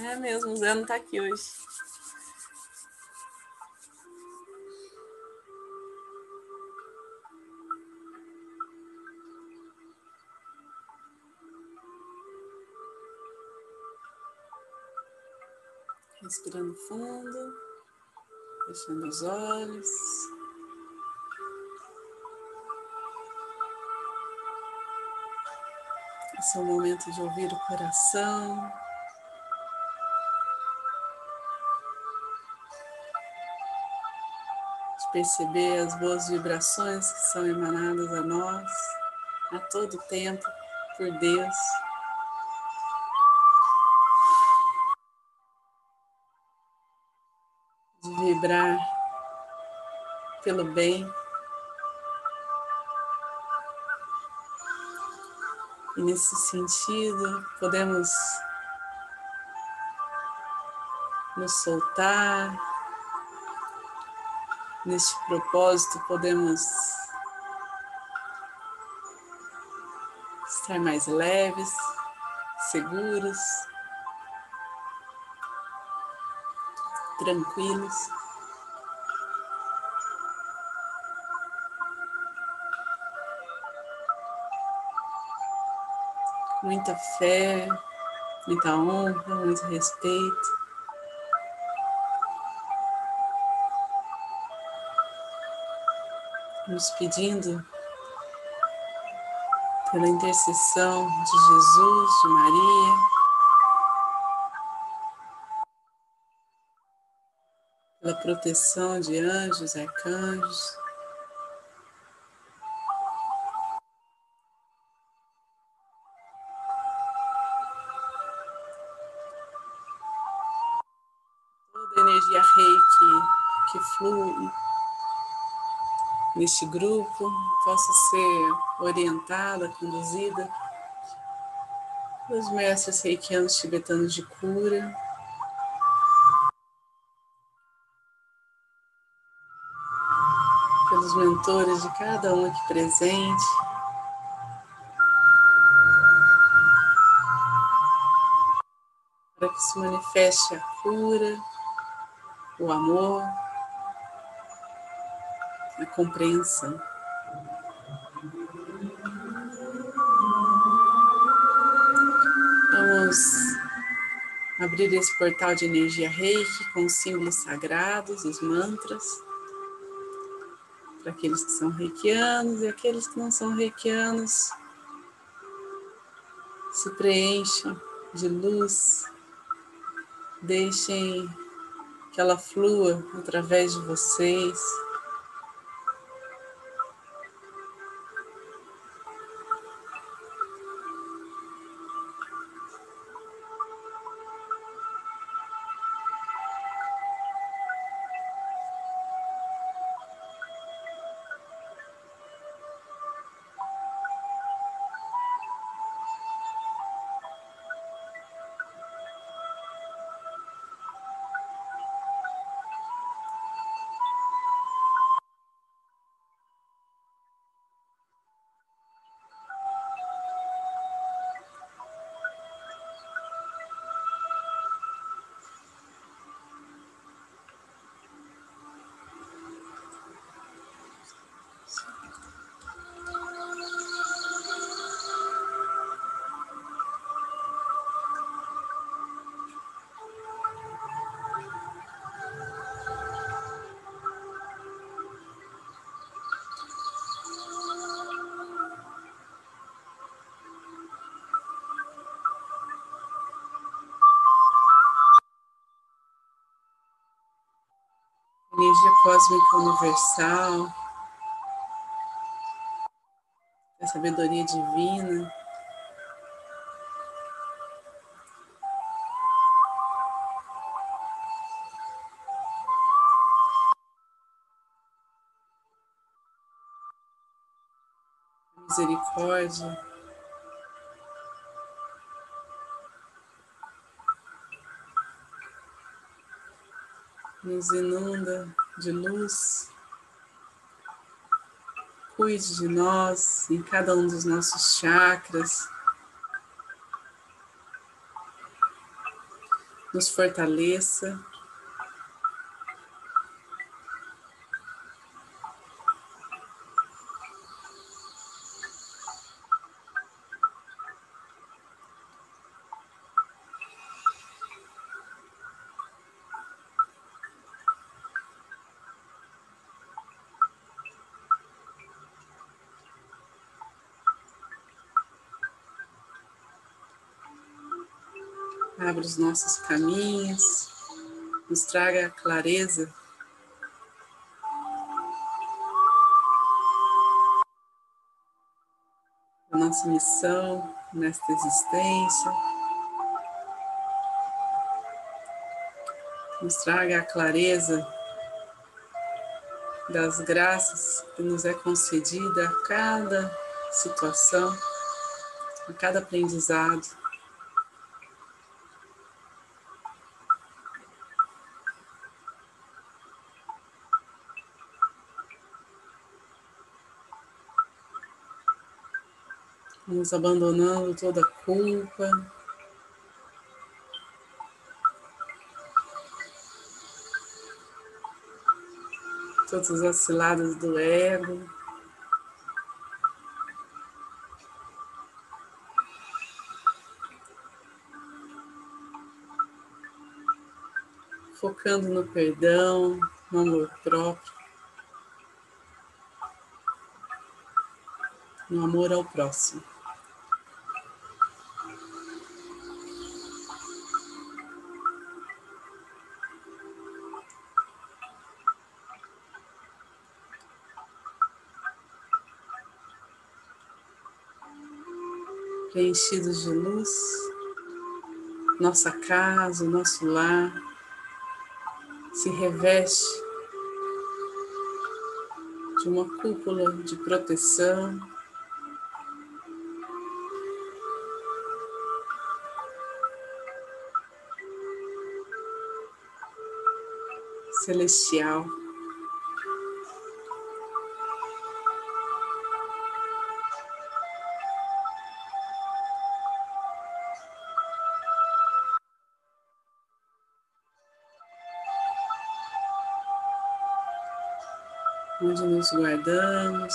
É mesmo, o Zé não tá aqui hoje. Respirando fundo, fechando os olhos. Esse é o momento de ouvir o coração. Perceber as boas vibrações que são emanadas a nós a todo tempo por Deus. De vibrar pelo bem. E nesse sentido, podemos nos soltar. Neste propósito, podemos estar mais leves, seguros, tranquilos. muita fé, muita honra, muito respeito. Nos pedindo pela intercessão de Jesus, de Maria, pela proteção de anjos, arcanjos. energia reiki que flui neste grupo possa ser orientada, conduzida pelos mestres reikianos tibetanos de cura. Pelos mentores de cada um aqui presente. Para que se manifeste a cura, o amor, a compreensão. Vamos abrir esse portal de energia reiki com os símbolos sagrados, os mantras, para aqueles que são reikianos e aqueles que não são reikianos. Se preencham de luz, deixem que ela flua através de vocês. Cósmica universal, a sabedoria divina. Misericórdia. nos inunda de luz. Cuide de nós em cada um dos nossos chakras. nos fortaleça. Os nossos caminhos, nos traga clareza. A nossa missão nesta existência. Nos traga a clareza das graças que nos é concedida a cada situação, a cada aprendizado. Vamos abandonando toda culpa. Todas as ciladas do ego. Focando no perdão, no amor próprio. No amor ao próximo. Preenchidos de luz, nossa casa, o nosso lar se reveste de uma cúpula de proteção. Celestial. Nos guardamos,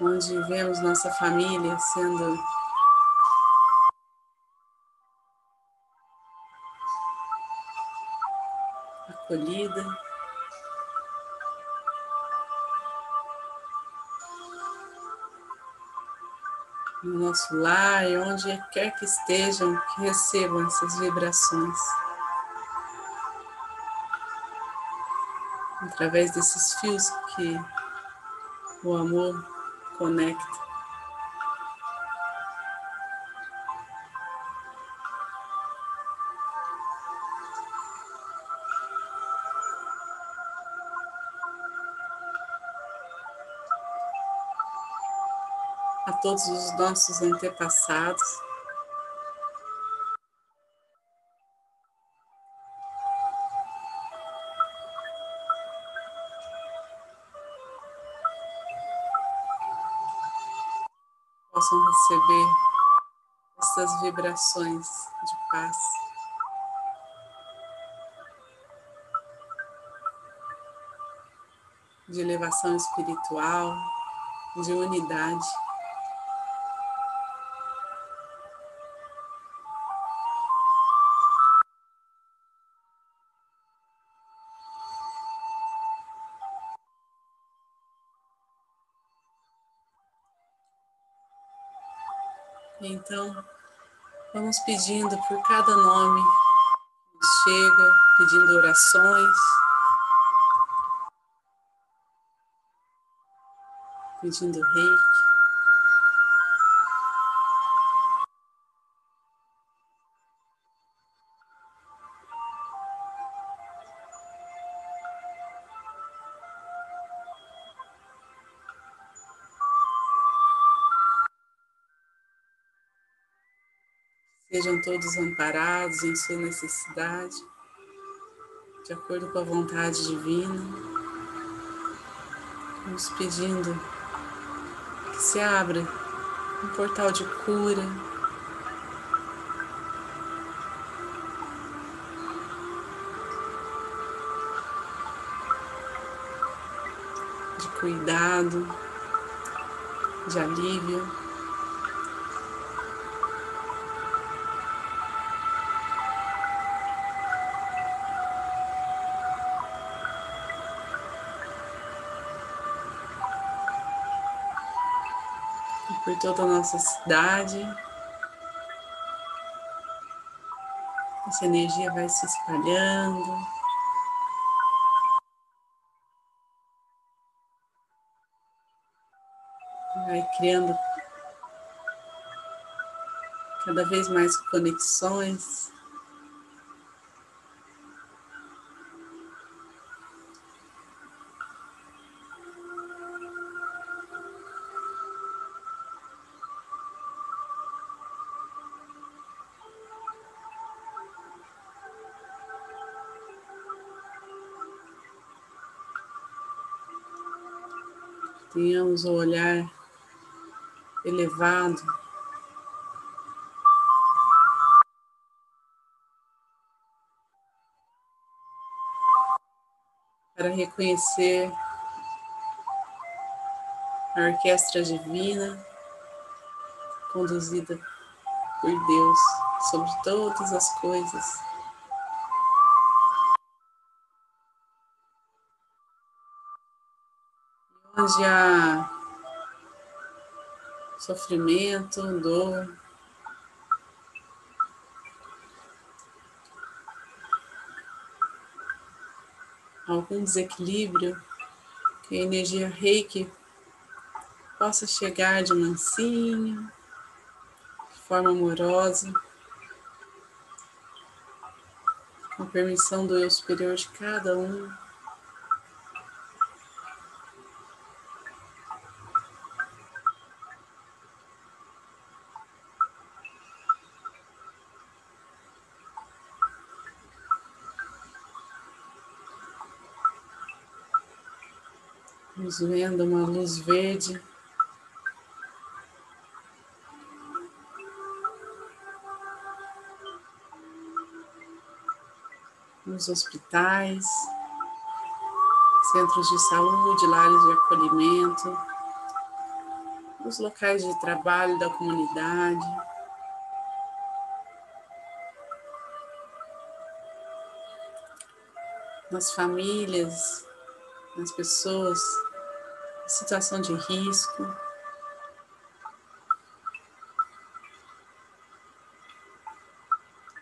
onde vemos nossa família sendo acolhida. No nosso lar e onde quer que estejam, que recebam essas vibrações. Através desses fios que o amor conecta. A todos os nossos antepassados. Possam receber essas vibrações de paz. De elevação espiritual, de unidade. Então, vamos pedindo por cada nome que chega, pedindo orações, pedindo reiki. Sejam todos amparados em sua necessidade, de acordo com a vontade divina. Nos pedindo que se abra um portal de cura, de cuidado, de alívio. Toda a nossa cidade. Essa energia vai se espalhando. Vai criando cada vez mais conexões. Tenhamos o um olhar elevado para reconhecer a orquestra divina conduzida por Deus sobre todas as coisas. Onde há sofrimento, dor, algum desequilíbrio, que a energia reiki possa chegar de mansinho, de forma amorosa, com permissão do eu superior de cada um. Vamos vendo uma luz verde. Nos hospitais, centros de saúde, lares de acolhimento, nos locais de trabalho da comunidade. Nas famílias, nas pessoas situação de risco.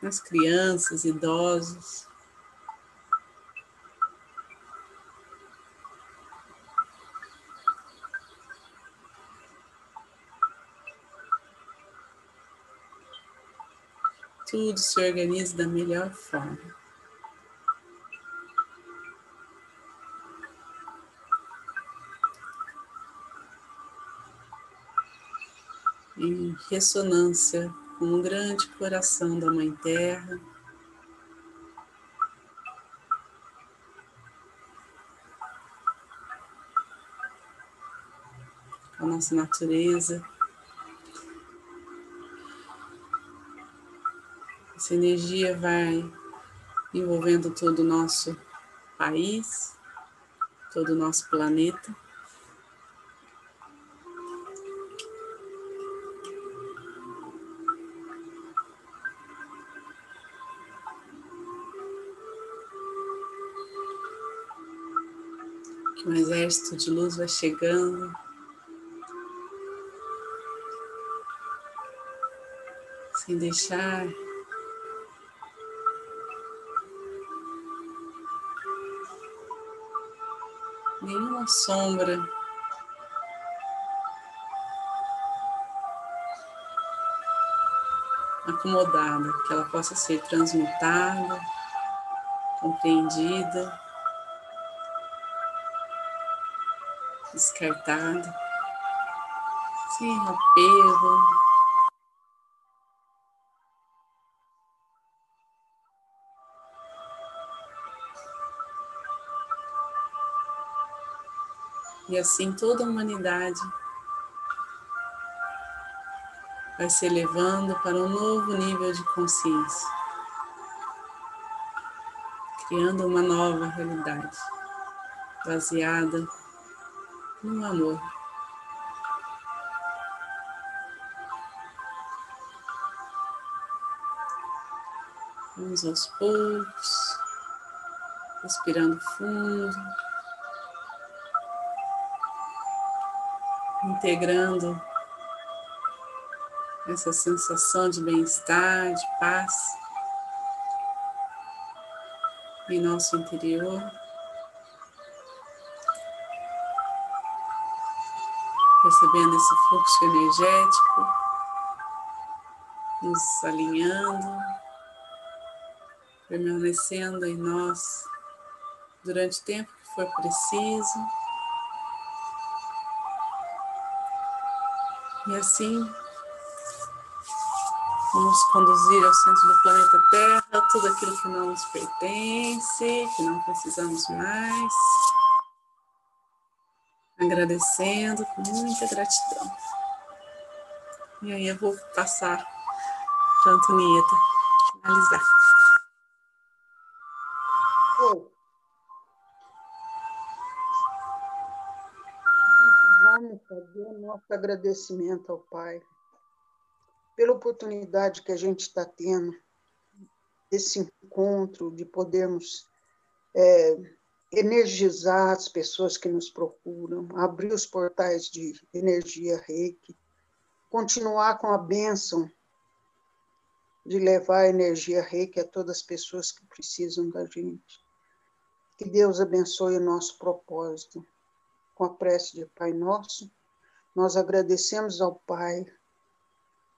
Nas crianças, idosos. Tudo se organiza da melhor forma. Em ressonância com o grande coração da Mãe Terra. A nossa natureza. Essa energia vai envolvendo todo o nosso país, todo o nosso planeta. Um exército de luz vai chegando. Sem deixar nenhuma sombra acomodada, que ela possa ser transmutada, compreendida. Descartado, sem apego. E assim toda a humanidade vai se elevando para um novo nível de consciência, criando uma nova realidade baseada no amor. Vamos aos poucos, respirando fundo, integrando essa sensação de bem-estar, de paz em nosso interior. Percebendo esse fluxo energético, nos alinhando, permanecendo em nós durante o tempo que for preciso. E assim Vamos conduzir ao centro do planeta Terra tudo aquilo que não nos pertence, que não precisamos mais. Agradecendo com muita gratidão. E aí eu vou passar para a Antonieta finalizar. Vamos fazer nosso agradecimento ao Pai pela oportunidade que a gente está tendo, esse encontro, de podermos é, energizar as pessoas que nos procuram, abrir os portais de energia reiki, continuar com a bênção de levar a energia reiki a todas as pessoas que precisam da gente. Que Deus abençoe o nosso propósito. Com a prece de Pai Nosso, nós agradecemos ao Pai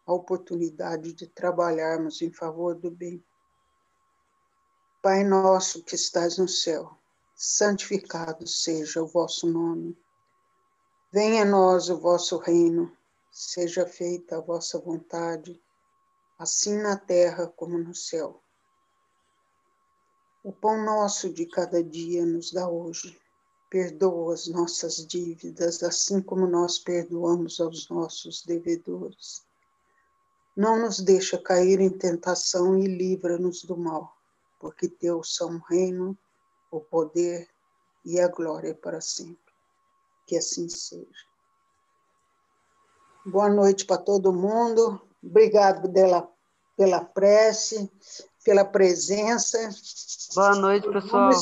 a oportunidade de trabalharmos em favor do bem. Pai nosso que estás no céu, santificado seja o vosso nome. Venha a nós o vosso reino, seja feita a vossa vontade, assim na terra como no céu. O pão nosso de cada dia nos dá hoje. Perdoa as nossas dívidas, assim como nós perdoamos aos nossos devedores não nos deixa cair em tentação e livra-nos do mal, porque teu são o reino, o poder e a glória para sempre. Que assim seja. Boa noite para todo mundo. Obrigado dela, pela prece, pela presença. Boa noite, pessoal.